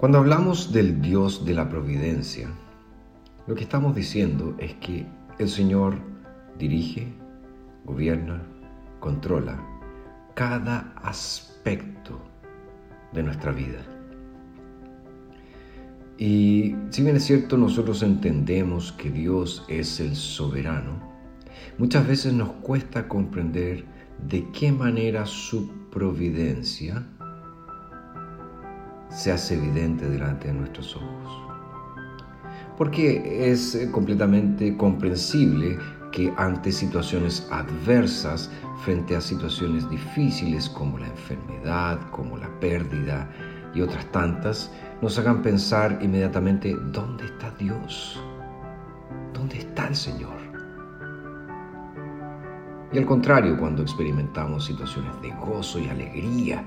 Cuando hablamos del Dios de la providencia, lo que estamos diciendo es que el Señor dirige, gobierna, controla cada aspecto de nuestra vida. Y si bien es cierto, nosotros entendemos que Dios es el soberano, muchas veces nos cuesta comprender de qué manera su providencia se hace evidente delante de nuestros ojos. Porque es eh, completamente comprensible que ante situaciones adversas, frente a situaciones difíciles como la enfermedad, como la pérdida y otras tantas, nos hagan pensar inmediatamente, ¿dónde está Dios? ¿Dónde está el Señor? Y al contrario, cuando experimentamos situaciones de gozo y alegría,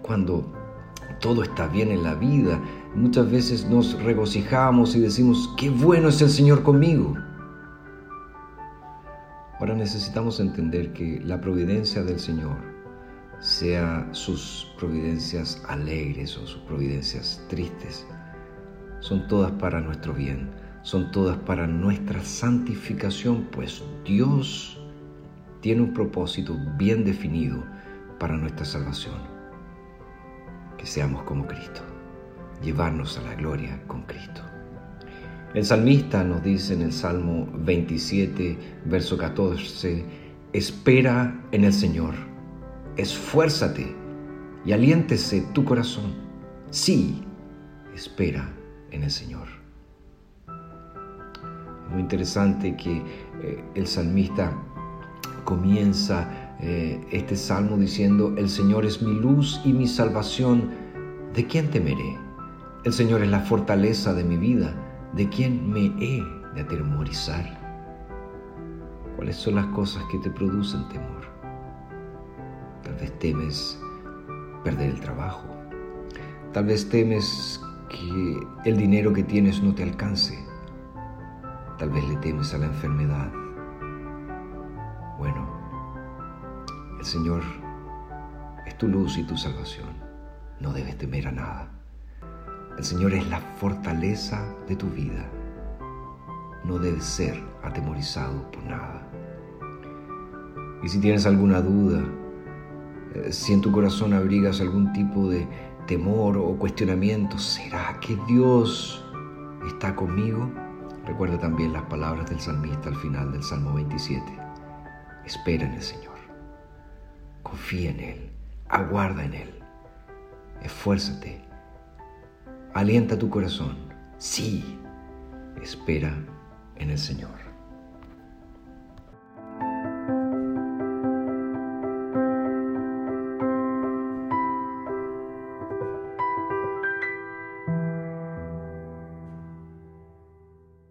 cuando todo está bien en la vida, muchas veces nos regocijamos y decimos, qué bueno es el Señor conmigo. Ahora necesitamos entender que la providencia del Señor, sea sus providencias alegres o sus providencias tristes, son todas para nuestro bien, son todas para nuestra santificación, pues Dios tiene un propósito bien definido para nuestra salvación seamos como Cristo, llevarnos a la gloria con Cristo. El salmista nos dice en el Salmo 27, verso 14, espera en el Señor, esfuérzate y aliéntese tu corazón. Sí, espera en el Señor. Muy interesante que eh, el salmista comienza eh, este salmo diciendo, el Señor es mi luz y mi salvación, ¿de quién temeré? El Señor es la fortaleza de mi vida, ¿de quién me he de atemorizar? ¿Cuáles son las cosas que te producen temor? Tal vez temes perder el trabajo. Tal vez temes que el dinero que tienes no te alcance. Tal vez le temes a la enfermedad. Señor es tu luz y tu salvación. No debes temer a nada. El Señor es la fortaleza de tu vida. No debes ser atemorizado por nada. Y si tienes alguna duda, eh, si en tu corazón abrigas algún tipo de temor o cuestionamiento, ¿será que Dios está conmigo? Recuerda también las palabras del salmista al final del Salmo 27. Espera en el Señor. Confía en Él, aguarda en Él, esfuérzate, alienta tu corazón. Sí, espera en el Señor.